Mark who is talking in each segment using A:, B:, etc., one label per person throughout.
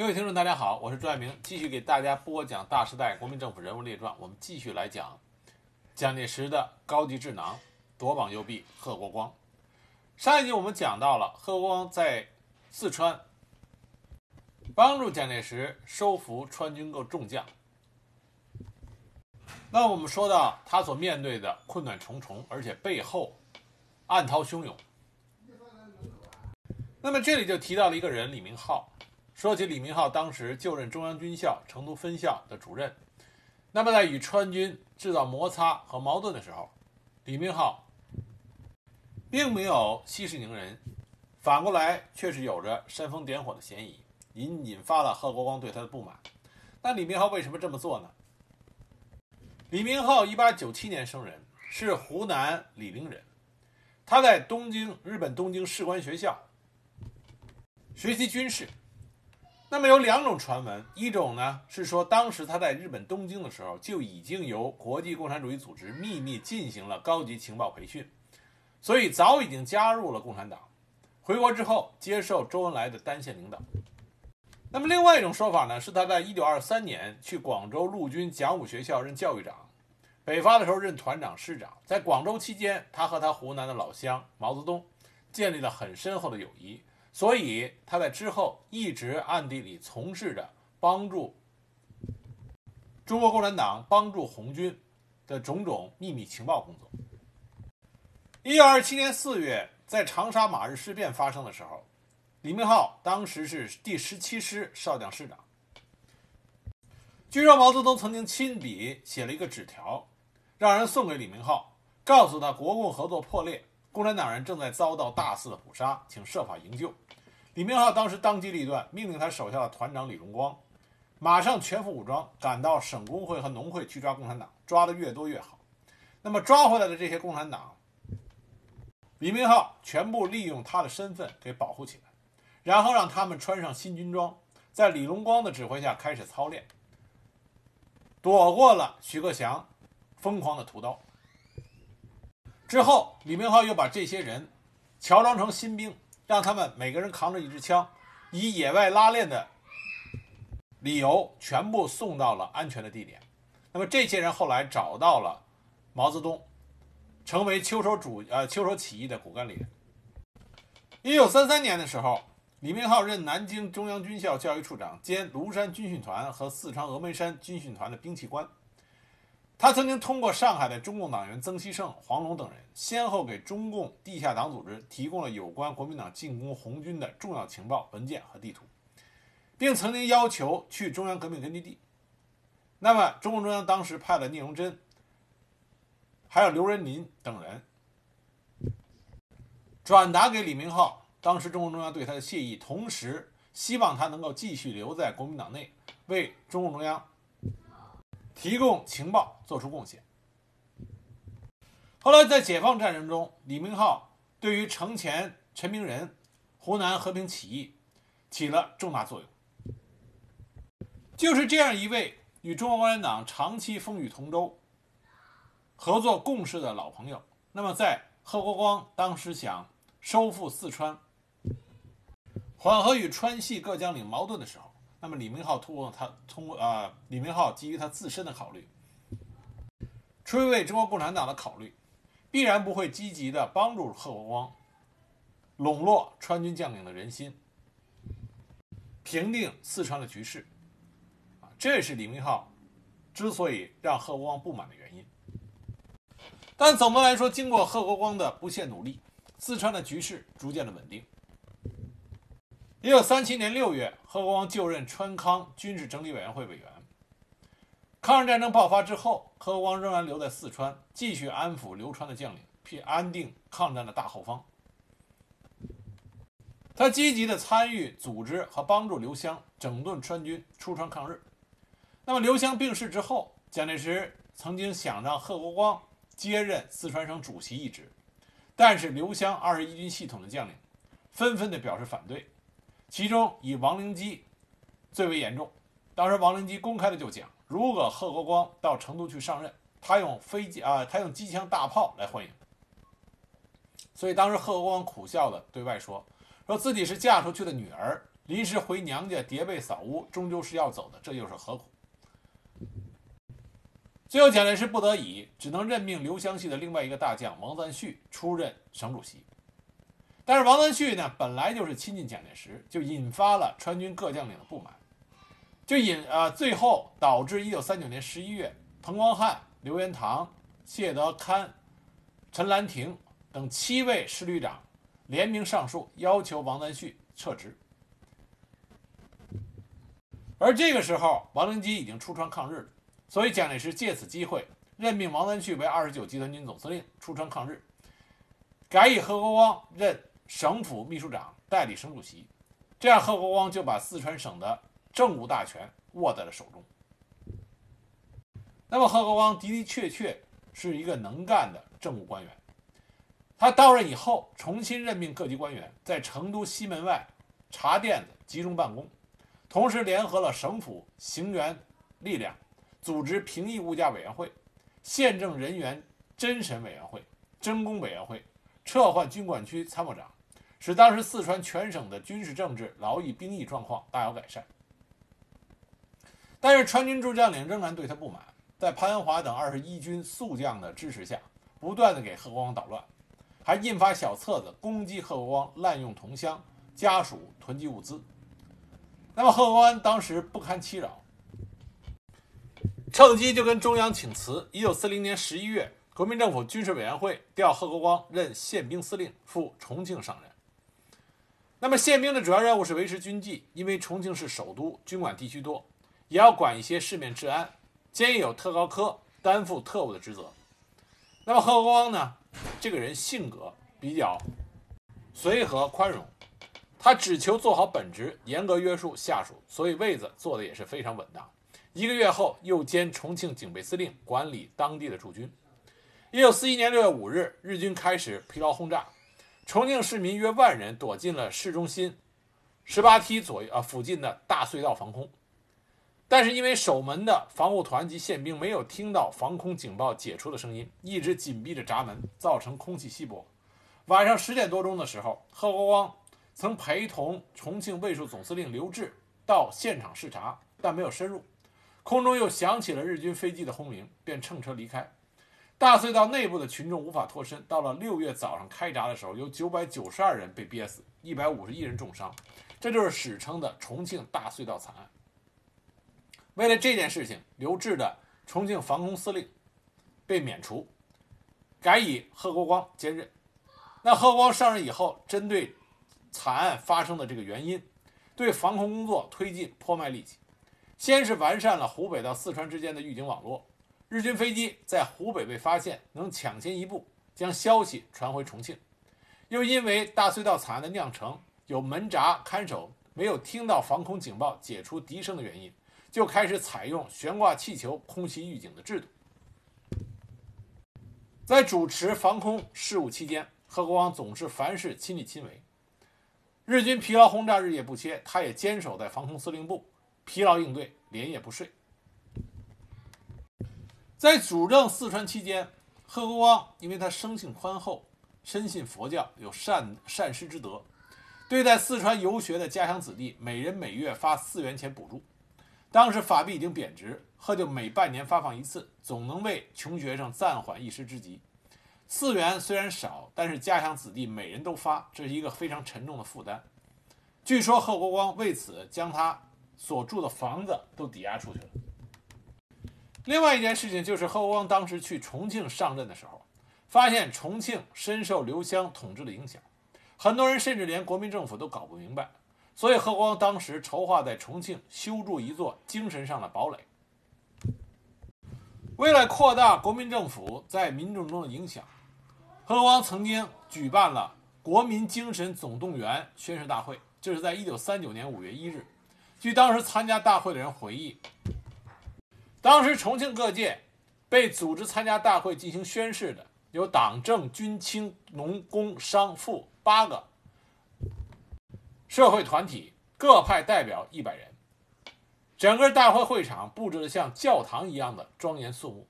A: 各位听众，大家好，我是朱爱明，继续给大家播讲《大时代：国民政府人物列传》。我们继续来讲蒋介石的高级智囊、夺榜右臂贺国光。上一集我们讲到了贺国光在四川帮助蒋介石收服川军各众将。那我们说到他所面对的困难重重，而且背后暗涛汹涌。那么这里就提到了一个人，李明浩。说起李明浩，当时就任中央军校成都分校的主任。那么在与川军制造摩擦和矛盾的时候，李明浩并没有息事宁人，反过来却是有着煽风点火的嫌疑，引引发了贺国光对他的不满。那李明浩为什么这么做呢？李明浩一八九七年生人，是湖南醴陵人。他在东京日本东京士官学校学习军事。那么有两种传闻，一种呢是说当时他在日本东京的时候就已经由国际共产主义组织秘密进行了高级情报培训，所以早已经加入了共产党。回国之后接受周恩来的单线领导。那么另外一种说法呢，是他在一九二三年去广州陆军讲武学校任教育长，北伐的时候任团长师长。在广州期间，他和他湖南的老乡毛泽东建立了很深厚的友谊。所以他在之后一直暗地里从事着帮助中国共产党、帮助红军的种种秘密情报工作。一九二七年四月，在长沙马日事变发生的时候，李明浩当时是第十七师少将师长。据说毛泽东曾经亲笔写了一个纸条，让人送给李明浩，告诉他国共合作破裂。共产党人正在遭到大肆的捕杀，请设法营救。李明浩当时当机立断，命令他手下的团长李荣光，马上全副武装赶到省工会和农会去抓共产党，抓的越多越好。那么抓回来的这些共产党，李明浩全部利用他的身份给保护起来，然后让他们穿上新军装，在李荣光的指挥下开始操练，躲过了徐克祥疯狂的屠刀。之后，李明浩又把这些人乔装成新兵，让他们每个人扛着一支枪，以野外拉练的理由全部送到了安全的地点。那么这些人后来找到了毛泽东，成为秋收主呃秋收起义的骨干力量。一九三三年的时候，李明浩任南京中央军校教育处长兼庐山军训团和四川峨眉山军训团的兵器官。他曾经通过上海的中共党员曾希圣、黄龙等人，先后给中共地下党组织提供了有关国民党进攻红军的重要情报文件和地图，并曾经要求去中央革命根据地。那么，中共中央当时派了聂荣臻，还有刘仁林等人，转达给李明浩，当时中共中央对他的谢意，同时希望他能够继续留在国民党内，为中共中央。提供情报，做出贡献。后来在解放战争中，李明浩对于城前陈明仁、湖南和平起义起了重大作用。就是这样一位与中国共产党长期风雨同舟、合作共事的老朋友，那么在贺国光当时想收复四川、缓和与川系各将领矛盾的时候。那么李明浩通过他通过啊，李明浩基于他自身的考虑，出于为中国共产党的考虑，必然不会积极的帮助贺国光笼络川军将领的人心，平定四川的局势，啊，这是李明浩之所以让贺国光不满的原因。但总的来说，经过贺国光的不懈努力，四川的局势逐渐的稳定。一九三七年六月，贺国光就任川康军事整理委员会委员。抗日战争爆发之后，贺国光仍然留在四川，继续安抚流川的将领，并安定抗战的大后方。他积极的参与组织和帮助刘湘整顿川军，出川抗日。那么刘湘病逝之后，蒋介石曾经想让贺国光接任四川省主席一职，但是刘湘二十一军系统的将领纷纷的表示反对。其中以王灵基最为严重。当时王灵基公开的就讲，如果贺国光到成都去上任，他用飞机啊，他用机枪大炮来欢迎。所以当时贺国光苦笑的对外说，说自己是嫁出去的女儿，临时回娘家叠被扫屋，终究是要走的，这又是何苦？最后，蒋介石不得已，只能任命刘湘系的另外一个大将王赞旭出任省主席。但是王赞煦呢，本来就是亲近蒋介石，就引发了川军各将领的不满，就引啊，最后导致一九三九年十一月，彭光汉、刘元堂、谢德堪、陈兰亭等七位师旅长联名上书，要求王赞煦撤职。而这个时候，王灵基已经出川抗日了。所以，蒋介石借此机会任命王赞煦为二十九集团军总司令，出川抗日，改以何国光任省府秘书长，代理省主席。这样，贺国光就把四川省的政务大权握在了手中。那么，贺国光的的确确是一个能干的政务官员。他到任以后，重新任命各级官员在成都西门外茶店子集中办公，同时联合了省府行员力量。组织评议物价委员会、县政人员侦审委员会、侦工委员会，撤换军管区参谋长，使当时四川全省的军事政治、劳役、兵役状况大有改善。但是川军诸将领仍然对他不满，在潘文华等二十一军宿将的支持下，不断的给贺国光捣乱，还印发小册子攻击贺国光滥用同乡家属囤积物资。那么贺国光当时不堪其扰。趁机就跟中央请辞。一九四零年十一月，国民政府军事委员会调贺国光任宪兵司令，赴重庆上任。那么宪兵的主要任务是维持军纪，因为重庆是首都，军管地区多，也要管一些市面治安。兼有特高科担负特务的职责。那么贺国光呢？这个人性格比较随和宽容，他只求做好本职，严格约束下属，所以位子坐的也是非常稳当。一个月后，又兼重庆警备司令，管理当地的驻军。一九四一年六月五日，日军开始疲劳轰炸，重庆市民约万人躲进了市中心十八梯左右啊附近的大隧道防空。但是因为守门的防护团及宪兵没有听到防空警报解除的声音，一直紧闭着闸门，造成空气稀薄。晚上十点多钟的时候，贺国光曾陪同重庆卫戍总司令刘峙到现场视察，但没有深入。空中又响起了日军飞机的轰鸣，便乘车离开。大隧道内部的群众无法脱身。到了六月早上开闸的时候，有九百九十二人被憋死，一百五十一人重伤，这就是史称的重庆大隧道惨案。为了这件事情，刘峙的重庆防空司令被免除，改以贺国光兼任。那贺光上任以后，针对惨案发生的这个原因，对防空工作推进颇卖力气。先是完善了湖北到四川之间的预警网络，日军飞机在湖北被发现，能抢先一步将消息传回重庆。又因为大隧道惨案的酿成有门闸看守没有听到防空警报解除笛声的原因，就开始采用悬挂气球空袭预警的制度。在主持防空事务期间，贺国光总是凡事亲力亲为。日军疲劳轰炸日夜不歇，他也坚守在防空司令部。疲劳应对，连夜不睡。在主政四川期间，贺国光因为他生性宽厚，深信佛教，有善善师之德，对待四川游学的家乡子弟，每人每月发四元钱补助。当时法币已经贬值，贺就每半年发放一次，总能为穷学生暂缓一时之急。四元虽然少，但是家乡子弟每人都发，这是一个非常沉重的负担。据说贺国光为此将他。所住的房子都抵押出去了。另外一件事情就是贺国光当时去重庆上任的时候，发现重庆深受刘湘统治的影响，很多人甚至连国民政府都搞不明白，所以贺国光当时筹划在重庆修筑一座精神上的堡垒。为了扩大国民政府在民众中的影响，贺国光曾经举办了国民精神总动员宣誓大会，这是在一九三九年五月一日。据当时参加大会的人回忆，当时重庆各界被组织参加大会进行宣誓的有党政军青农工商妇八个社会团体，各派代表一百人。整个大会会场布置的像教堂一样的庄严肃穆。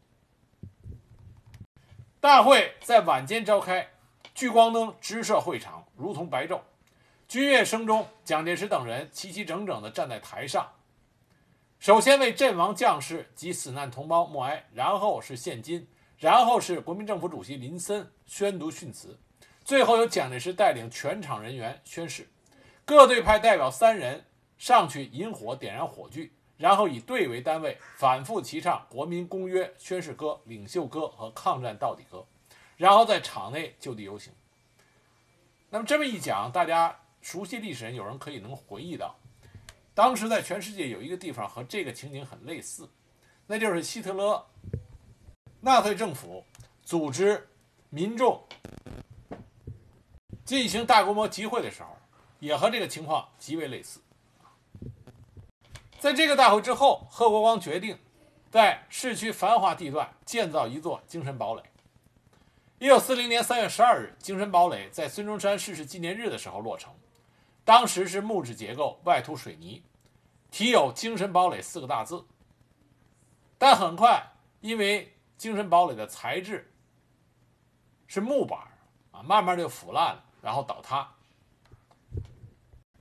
A: 大会在晚间召开，聚光灯直射会场，如同白昼。军乐声中，蒋介石等人齐齐整整地站在台上，首先为阵亡将士及死难同胞默哀，然后是献金，然后是国民政府主席林森宣读训词，最后由蒋介石带领全场人员宣誓。各队派代表三人上去引火点燃火炬，然后以队为单位反复齐唱《国民公约》《宣誓歌》《领袖歌》和《抗战到底歌》，然后在场内就地游行。那么这么一讲，大家。熟悉历史人有人可以能回忆到，当时在全世界有一个地方和这个情景很类似，那就是希特勒纳粹政府组织民众进行大规模集会的时候，也和这个情况极为类似。在这个大会之后，贺国光决定在市区繁华地段建造一座精神堡垒。一九四零年三月十二日，精神堡垒在孙中山逝世纪念日的时候落成。当时是木质结构，外涂水泥，题有“精神堡垒”四个大字。但很快，因为精神堡垒的材质是木板啊，慢慢就腐烂了，然后倒塌。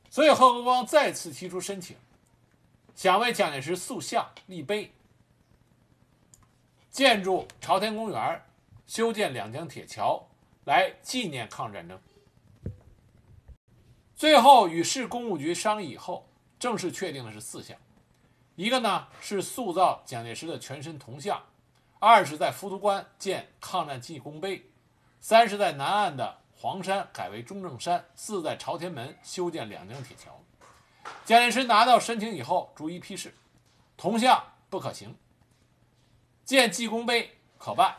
A: 所以贺国光再次提出申请，想为蒋介石塑像立碑，建筑朝天公园，修建两江铁桥，来纪念抗日战争。最后与市公务局商议以后，正式确定的是四项：一个呢是塑造蒋介石的全身铜像；二是在浮屠关建抗战记功碑；三是在南岸的黄山改为中正山；四在朝天门修建两江铁桥。蒋介石拿到申请以后，逐一批示：铜像不可行，建记功碑可办。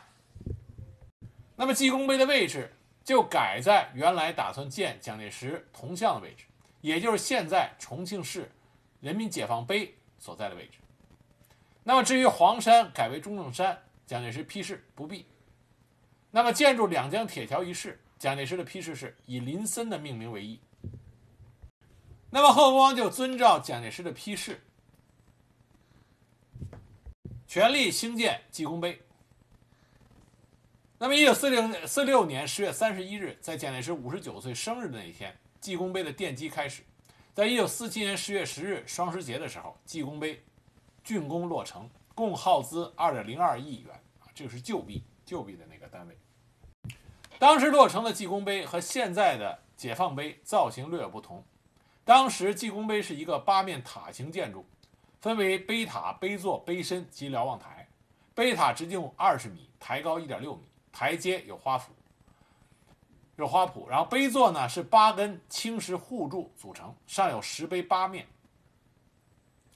A: 那么记功碑的位置？就改在原来打算建蒋介石铜像的位置，也就是现在重庆市人民解放碑所在的位置。那么至于黄山改为中正山，蒋介石批示不必。那么建筑两江铁桥一事，蒋介石的批示是以林森的命名为宜。那么贺国光就遵照蒋介石的批示，全力兴建济公碑。那么，一九四零四六年十月三十一日，在蒋介石五十九岁生日的那一天，济公碑的奠基开始。在一九四七年十月十日双十节的时候，济公碑竣工落成，共耗资二点零二亿元啊，这个是旧币，旧币的那个单位。当时落成的济公碑和现在的解放碑造型略有不同。当时济公碑是一个八面塔形建筑，分为碑塔、碑座、碑身及瞭望台。碑塔直径二十米，台高一点六米。台阶有花圃，是花圃，然后碑座呢是八根青石护柱组成，上有石碑八面，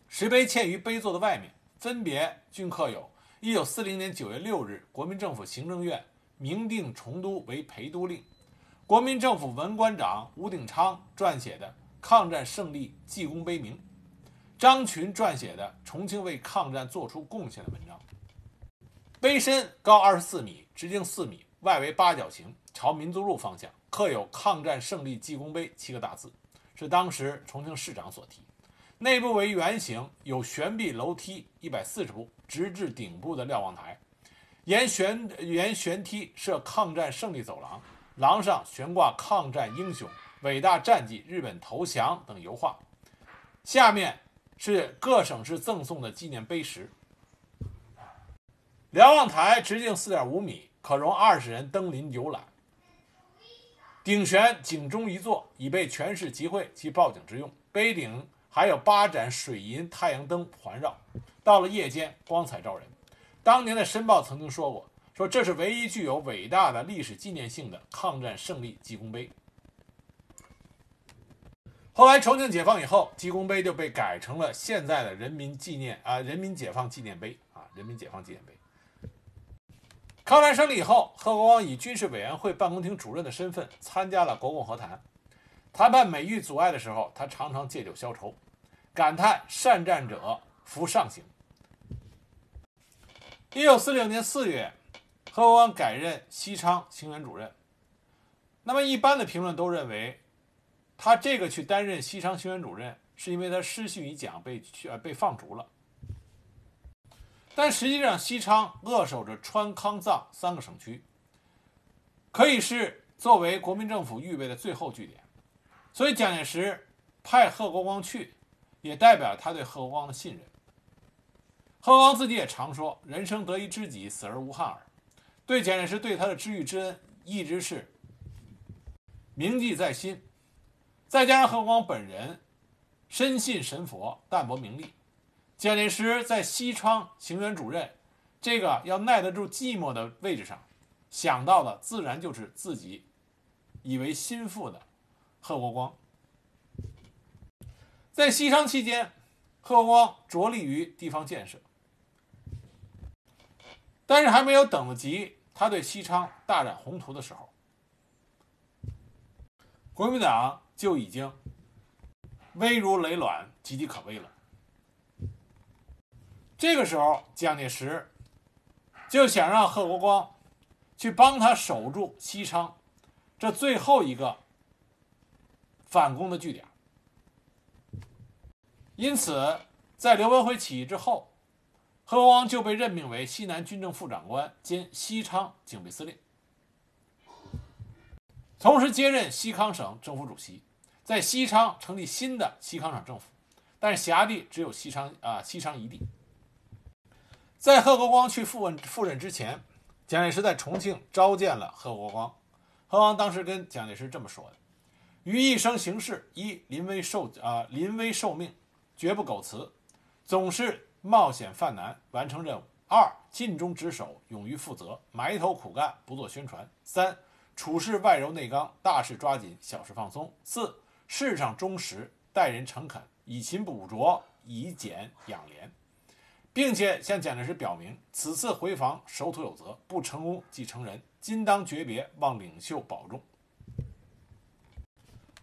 A: 石碑嵌于碑座的外面，分别均刻有1940年9月6日国民政府行政院明定重都为陪都令，国民政府文官长吴鼎昌撰写的抗战胜利记功碑铭，张群撰写的重庆为抗战做出贡献的文章。碑身高二十四米，直径四米，外围八角形，朝民族路方向，刻有“抗战胜利记功碑”七个大字，是当时重庆市长所题。内部为圆形，有悬臂楼梯一百四十步，直至顶部的瞭望台。沿悬沿悬梯设抗战胜利走廊，廊上悬挂抗战英雄、伟大战绩、日本投降等油画。下面是各省市赠送的纪念碑石。瞭望台直径四点五米，可容二十人登临游览。顶悬井中一座，以备全市集会及报警之用。碑顶还有八盏水银太阳灯环绕，到了夜间光彩照人。当年的《申报》曾经说过，说这是唯一具有伟大的历史纪念性的抗战胜利记功碑。后来重庆解放以后，记功碑就被改成了现在的人民纪念啊，人民解放纪念碑啊，人民解放纪念碑。抗战胜利以后，贺国光以军事委员会办公厅主任的身份参加了国共和谈。谈判每遇阻碍的时候，他常常借酒消愁，感叹“善战者服上行”。一九四六年四月，贺国光改任西昌行辕主任。那么，一般的评论都认为，他这个去担任西昌行辕主任，是因为他失信于蒋被呃被放逐了。但实际上，西昌扼守着川、康、藏三个省区，可以是作为国民政府预备的最后据点。所以蒋介石派贺国光去，也代表他对贺国光的信任。贺国光自己也常说：“人生得一知己，死而无憾耳。”对蒋介石对他的知遇之恩，一直是铭记在心。再加上贺光本人深信神佛，淡泊名利，蒋介石在西昌行辕主任这个要耐得住寂寞的位置上，想到的自然就是自己以为心腹的贺国光。在西昌期间，贺国光着力于地方建设，但是还没有等得及他对西昌大展宏图的时候，国民党就已经危如累卵、岌岌可危了。这个时候，蒋介石就想让贺国光去帮他守住西昌这最后一个反攻的据点。因此，在刘文辉起义之后，贺国光就被任命为西南军政副长官兼西昌警备司令，同时接任西康省政府主席，在西昌成立新的西康省政府，但是辖地只有西昌啊西昌一地。在贺国光去赴问赴任之前，蒋介石在重庆召见了贺国光。贺光当时跟蒋介石这么说的：“于一生行事，一临危受啊临危受命。”绝不苟辞，总是冒险犯难完成任务。二尽忠职守，勇于负责，埋头苦干，不做宣传。三处事外柔内刚，大事抓紧，小事放松。四事上忠实，待人诚恳，以勤补拙，以俭养廉，并且向蒋介石表明，此次回防守土有责，不成功即成仁，今当诀别，望领袖保重。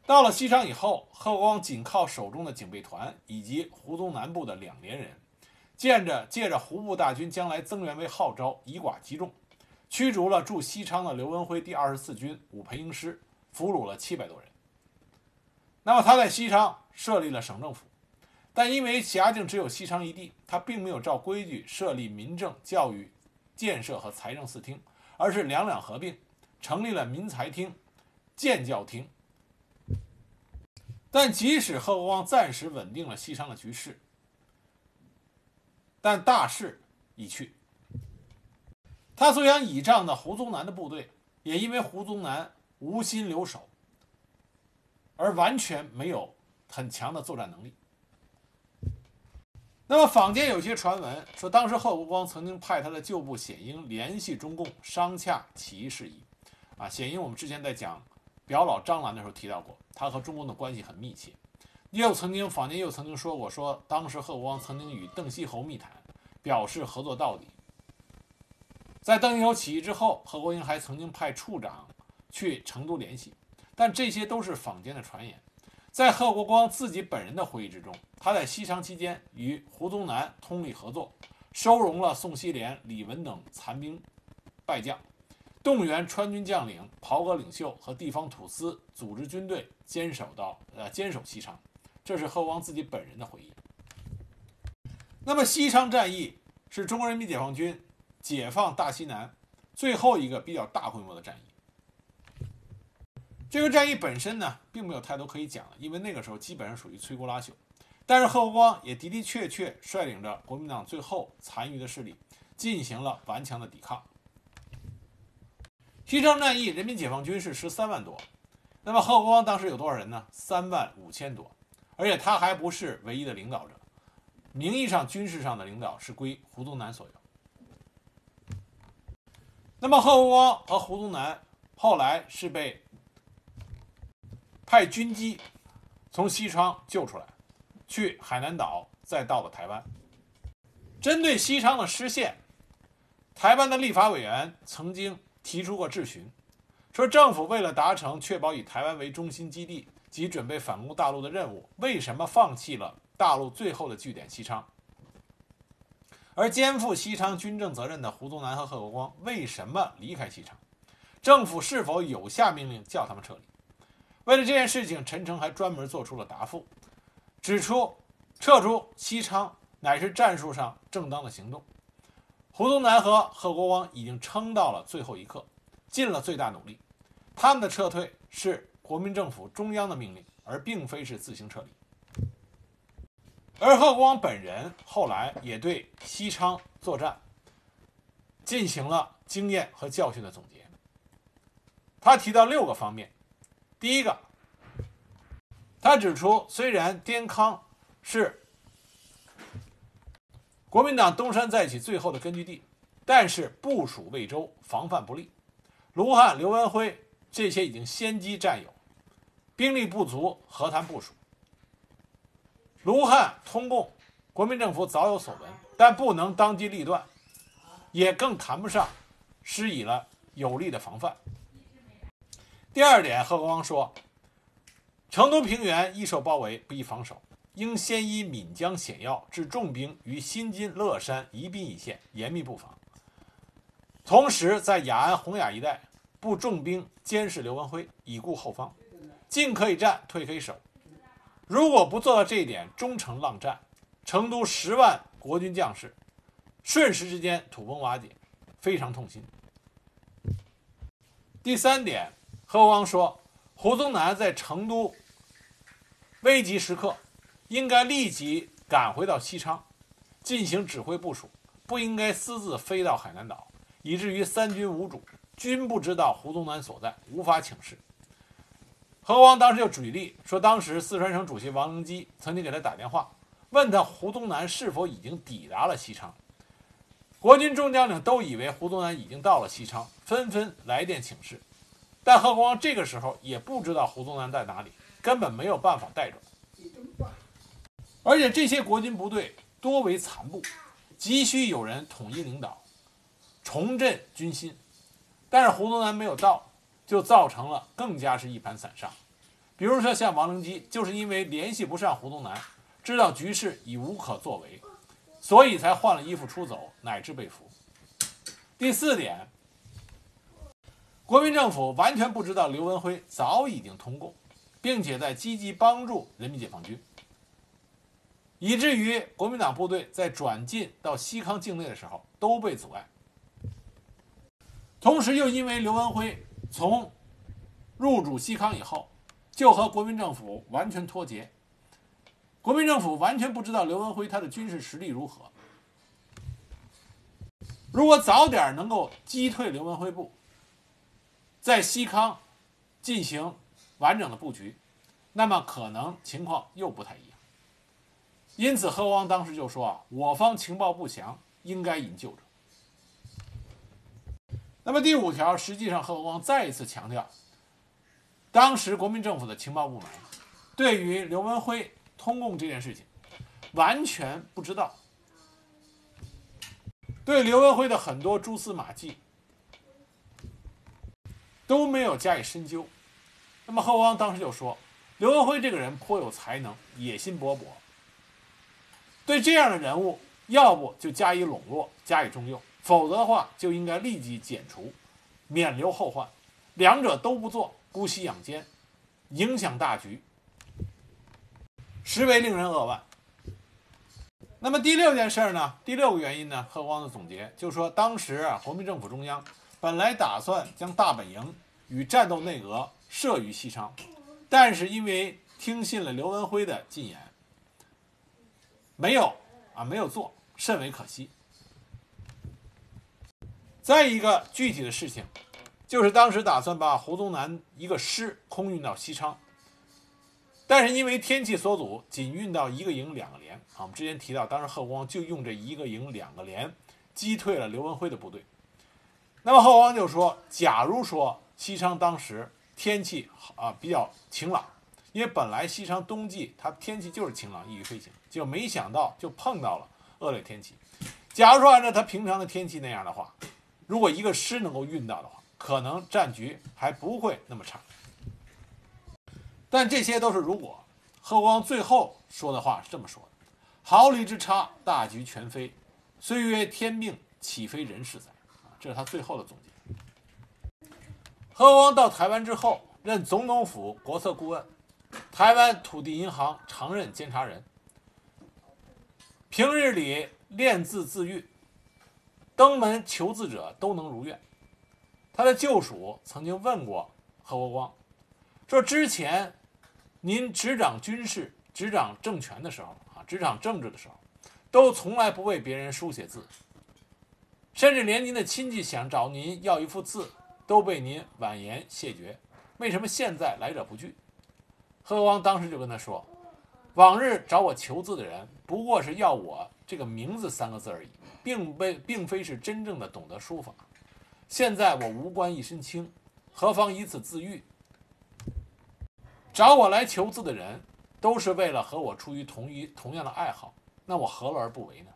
A: 到了西昌以后，贺光仅靠手中的警备团以及胡宗南部的两连人，见着借着胡部大军将来增援为号召，以寡击众，驱逐了驻西昌的刘文辉第二十四军武培英师，俘虏了七百多人。那么他在西昌设立了省政府，但因为辖境只有西昌一地，他并没有照规矩设立民政、教育、建设和财政四厅，而是两两合并，成立了民财厅、建教厅。但即使贺国光暂时稳定了西昌的局势，但大势已去。他所想倚仗的胡宗南的部队，也因为胡宗南无心留守，而完全没有很强的作战能力。那么，坊间有些传闻说，当时贺国光曾经派他的旧部显英联系中共商洽起义事宜。啊，显英我们之前在讲表老张澜的时候提到过。他和中共的关系很密切，又曾经坊间又曾经说过，说当时贺国光曾经与邓锡侯密谈，表示合作到底。在邓锡侯起义之后，贺国英还曾经派处长去成都联系，但这些都是坊间的传言。在贺国光自己本人的回忆之中，他在西昌期间与胡宗南通力合作，收容了宋希濂、李文等残兵败将。动员川军将领、袍哥领袖和地方土司组织军队，坚守到呃坚守西昌，这是贺光自己本人的回忆。那么西昌战役是中国人民解放军解放大西南最后一个比较大规模的战役。这个战役本身呢，并没有太多可以讲的，因为那个时候基本上属于摧枯拉朽。但是贺国光也的的确确率领着国民党最后残余的势力，进行了顽强的抵抗。西昌战役，人民解放军是十三万多，那么贺国光当时有多少人呢？三万五千多，而且他还不是唯一的领导者，名义上军事上的领导是归胡宗南所有。那么贺国光和胡宗南后来是被派军机从西昌救出来，去海南岛，再到了台湾。针对西昌的失陷，台湾的立法委员曾经。提出过质询，说政府为了达成确保以台湾为中心基地及准备反攻大陆的任务，为什么放弃了大陆最后的据点西昌？而肩负西昌军政责任的胡宗南和贺国光为什么离开西昌？政府是否有下命令叫他们撤离？为了这件事情，陈诚还专门做出了答复，指出撤出西昌乃是战术上正当的行动。胡宗南和贺国光已经撑到了最后一刻，尽了最大努力。他们的撤退是国民政府中央的命令，而并非是自行撤离。而贺光本人后来也对西昌作战进行了经验和教训的总结。他提到六个方面，第一个，他指出，虽然滇康是国民党东山再起最后的根据地，但是部署魏州，防范不利。卢汉、刘文辉这些已经先机占有，兵力不足，何谈部署？卢汉通共，国民政府早有所闻，但不能当机立断，也更谈不上施以了有力的防范。第二点，贺国光说，成都平原易受包围，不易防守，应先依闽江险要，置重兵于新津、乐山、宜宾一线，严密布防。同时，在雅安、洪雅一带布重兵监视刘文辉，以固后方，进可以战，退可以守。如果不做到这一点，终成浪战。成都十万国军将士，瞬时之间土崩瓦解，非常痛心。第三点，何光说，胡宗南在成都危急时刻，应该立即赶回到西昌，进行指挥部署，不应该私自飞到海南岛。以至于三军无主，均不知道胡宗南所在，无法请示。何王当时就举例说，当时四川省主席王灵基曾经给他打电话，问他胡宗南是否已经抵达了西昌。国军中将领都以为胡宗南已经到了西昌，纷纷来电请示。但何国光这个时候也不知道胡宗南在哪里，根本没有办法带着。而且这些国军部队多为残部，急需有人统一领导。重振军心，但是胡宗南没有到，就造成了更加是一盘散沙。比如说像王灵基，就是因为联系不上胡宗南，知道局势已无可作为，所以才换了衣服出走，乃至被俘。第四点，国民政府完全不知道刘文辉早已经通共，并且在积极帮助人民解放军，以至于国民党部队在转进到西康境内的时候都被阻碍。同时，又因为刘文辉从入主西康以后，就和国民政府完全脱节，国民政府完全不知道刘文辉他的军事实力如何。如果早点能够击退刘文辉部，在西康进行完整的布局，那么可能情况又不太一样。因此，何王当时就说啊，我方情报不详，应该引救者。那么第五条，实际上贺国光再一次强调，当时国民政府的情报部门对于刘文辉通共这件事情完全不知道，对刘文辉的很多蛛丝马迹都没有加以深究。那么贺光当时就说，刘文辉这个人颇有才能，野心勃勃，对这样的人物，要不就加以笼络，加以重用。否则的话，就应该立即剪除，免留后患。两者都不做，姑息养奸，影响大局，实为令人扼腕。那么第六件事呢？第六个原因呢？贺光的总结就是说，当时啊，国民政府中央本来打算将大本营与战斗内阁设于西昌，但是因为听信了刘文辉的进言，没有啊，没有做，甚为可惜。再一个具体的事情，就是当时打算把胡宗南一个师空运到西昌，但是因为天气所阻，仅运到一个营两个连。啊，我们之前提到，当时贺光就用这一个营两个连击退了刘文辉的部队。那么贺光就说，假如说西昌当时天气啊比较晴朗，因为本来西昌冬季它天气就是晴朗，易于飞行，就没想到就碰到了恶劣天气。假如说按照它平常的天气那样的话，如果一个师能够运到的话，可能战局还不会那么差。但这些都是如果。贺光最后说的话是这么说的：“毫厘之差，大局全非。虽曰天命，岂非人事哉？”这是他最后的总结。贺光到台湾之后，任总统府国策顾问，台湾土地银行常任监察人，平日里练字自愈。登门求字者都能如愿。他的旧属曾经问过何国光，说之前您执掌军事、执掌政权的时候啊，执掌政治的时候，都从来不为别人书写字，甚至连您的亲戚想找您要一幅字，都被您婉言谢绝。为什么现在来者不拒？贺光当时就跟他说：“往日找我求字的人，不过是要我这个名字三个字而已，并非并非是真正的懂得书法。现在我无官一身轻，何妨以此自愈？找我来求字的人，都是为了和我出于同一同样的爱好，那我何乐而不为呢？”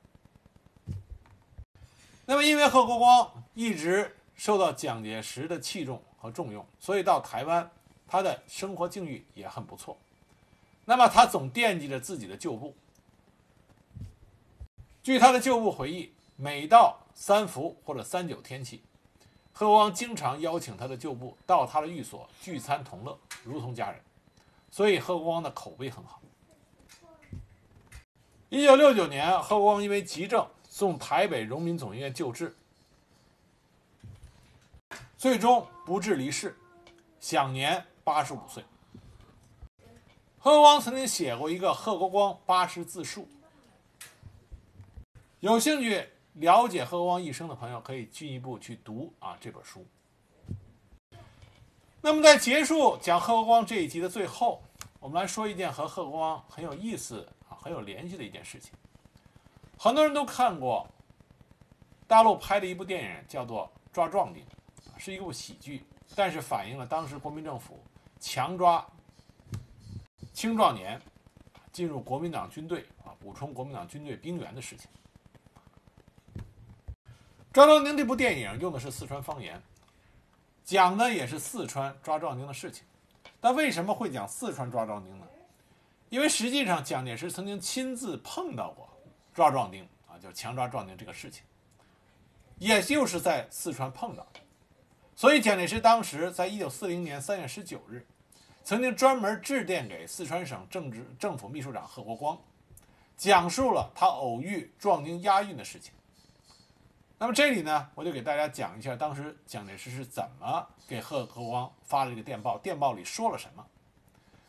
A: 那么，因为贺国光一直受到蒋介石的器重和重用，所以到台湾，他的生活境遇也很不错。那么，他总惦记着自己的旧部。据他的旧部回忆，每到三伏或者三九天气，贺国光经常邀请他的旧部到他的寓所聚餐同乐，如同家人。所以，贺国光的口碑很好。一九六九年，贺国光因为急症。送台北荣民总医院救治，最终不治离世，享年八十五岁。贺光曾经写过一个《贺国光八十自述》，有兴趣了解贺光一生的朋友可以进一步去读啊这本书。那么在结束讲贺国光这一集的最后，我们来说一件和贺国光很有意思啊很有联系的一件事情。很多人都看过大陆拍的一部电影，叫做《抓壮丁》，是一部喜剧，但是反映了当时国民政府强抓青壮年进入国民党军队啊，补充国民党军队兵员的事情。《抓壮丁》这部电影用的是四川方言，讲的也是四川抓壮丁的事情。但为什么会讲四川抓壮丁呢？因为实际上蒋介石曾经亲自碰到过。抓壮丁啊，就是强抓壮丁这个事情，也就是在四川碰到的。所以蒋介石当时在一九四零年三月十九日，曾经专门致电给四川省政治政府秘书长贺国光，讲述了他偶遇壮丁押运的事情。那么这里呢，我就给大家讲一下当时蒋介石是怎么给贺国光发了这个电报，电报里说了什么。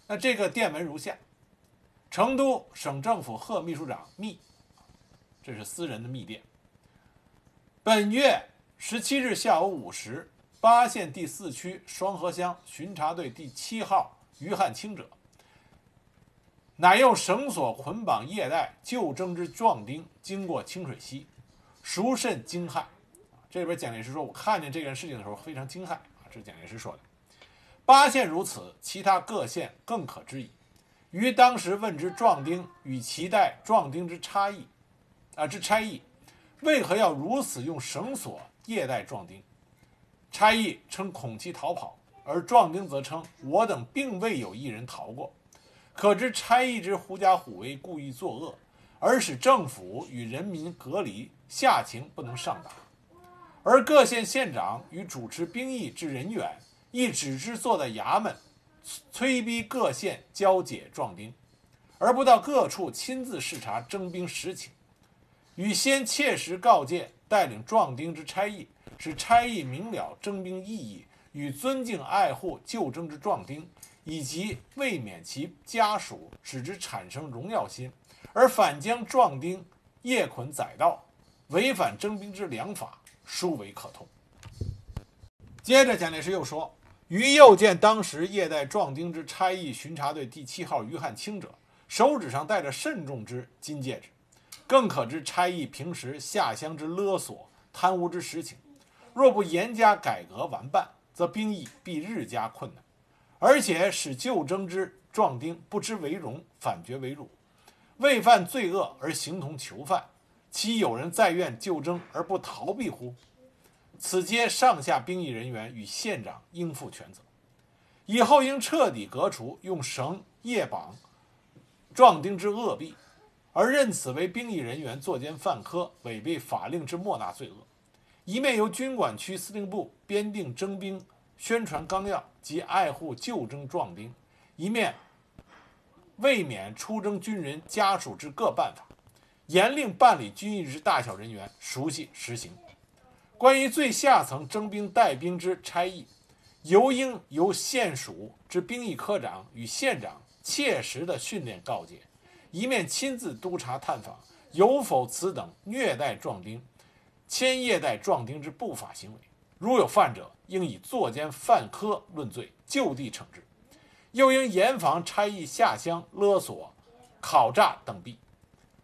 A: 那这个电文如下：成都省政府贺秘书长密。这是私人的密电。本月十七日下午五时，巴县第四区双河乡巡查队第七号于汉清者，乃用绳索捆绑叶带就征之壮丁，经过清水溪，孰甚惊骇？这里边蒋介石说：“我看见这件事情的时候非常惊骇啊！”这是蒋介石说的。巴县如此，其他各县更可知矣。于当时问之壮丁与其带壮丁之差异。啊，之差役为何要如此用绳索夜带壮丁？差役称恐其逃跑，而壮丁则称我等并未有一人逃过。可知差役之狐假虎威，故意作恶，而使政府与人民隔离，下情不能上达。而各县县长与主持兵役之人员，亦只知坐在衙门，催逼各县交解壮丁，而不到各处亲自视察征兵实情。与先切实告诫带领壮丁之差役，使差役明了征兵意义，与尊敬爱护就征之壮丁，以及未免其家属，使之产生荣耀心，而反将壮丁夜捆宰盗，违反征兵之良法，殊为可痛。接着，蒋介石又说：“于又见当时夜带壮丁之差役巡查队第七号于汉清者，手指上戴着慎重之金戒指。”更可知差役平时下乡之勒索、贪污之实情。若不严加改革完办，则兵役必日加困难，而且使旧征之壮丁不知为荣，反觉为辱，为犯罪恶而形同囚犯，岂有人在愿旧征而不逃避乎？此皆上下兵役人员与县长应负全责。以后应彻底革除用绳夜绑壮丁之恶弊。而任此为兵役人员作奸犯科、违背法令之莫大罪恶，一面由军管区司令部编定征兵宣传纲要及爱护旧征壮丁，一面未免出征军人家属之各办法，严令办理军役之大小人员熟悉实行。关于最下层征兵带兵之差役，尤应由县署之兵役科长与县长。切实的训练告诫，一面亲自督查探访有否此等虐待壮丁、牵业待壮丁之不法行为。如有犯者，应以作奸犯科论罪，就地惩治。又应严防差役下乡勒索、拷诈等弊，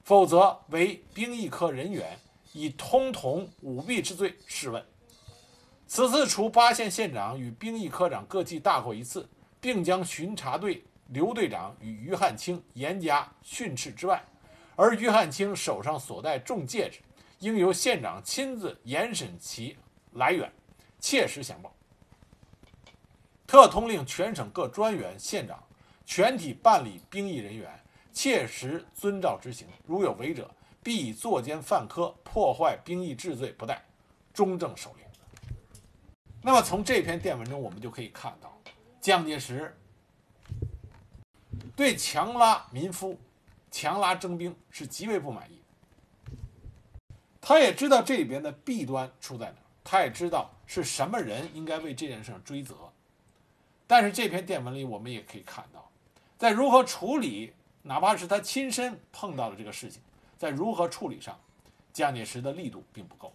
A: 否则为兵役科人员以通同舞弊之罪试问。此次除巴县县长与兵役科长各记大过一次，并将巡查队刘队长与于汉卿严加训斥之外，而于汉卿手上所戴重戒指，应由县长亲自严审其来源，切实详报。特通令全省各专员、县长全体办理兵役人员切实遵照执行，如有违者，必以作奸犯科、破坏兵役治罪不贷，中正手令。那么从这篇电文中，我们就可以看到，蒋介石对强拉民夫、强拉征兵是极为不满意。他也知道这里边的弊端出在哪，他也知道是什么人应该为这件事追责。但是这篇电文里，我们也可以看到，在如何处理，哪怕是他亲身碰到了这个事情，在如何处理上，蒋介石的力度并不够。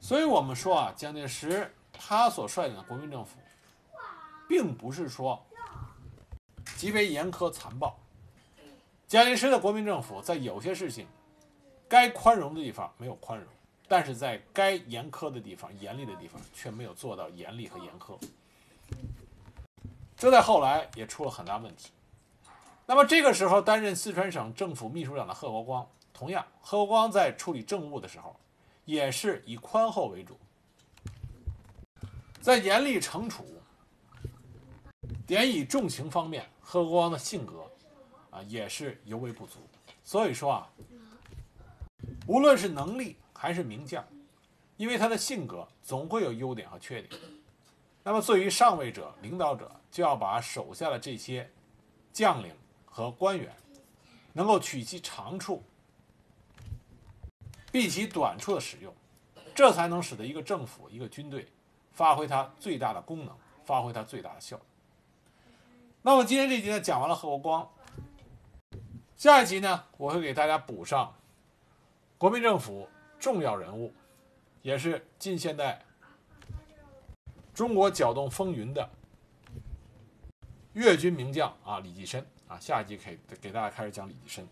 A: 所以我们说啊，蒋介石他所率领的国民政府，并不是说极为严苛残暴。蒋介石的国民政府在有些事情该宽容的地方没有宽容，但是在该严苛的地方、严厉的地方却没有做到严厉和严苛。这在后来也出了很大问题。那么这个时候，担任四川省政府秘书长的贺国光，同样，贺国光在处理政务的时候，也是以宽厚为主，在严厉惩处、典以重刑方面，贺国光的性格啊也是尤为不足。所以说啊，无论是能力还是名将，因为他的性格总会有优点和缺点。那么，作为上位者、领导者，就要把手下的这些将领和官员，能够取其长处，避其短处的使用，这才能使得一个政府、一个军队发挥它最大的功能，发挥它最大的效。那么，今天这集呢，讲完了贺国光，下一集呢，我会给大家补上国民政府重要人物，也是近现代。中国搅动风云的粤军名将啊，李济深啊，下一集可以给大家开始讲李济深。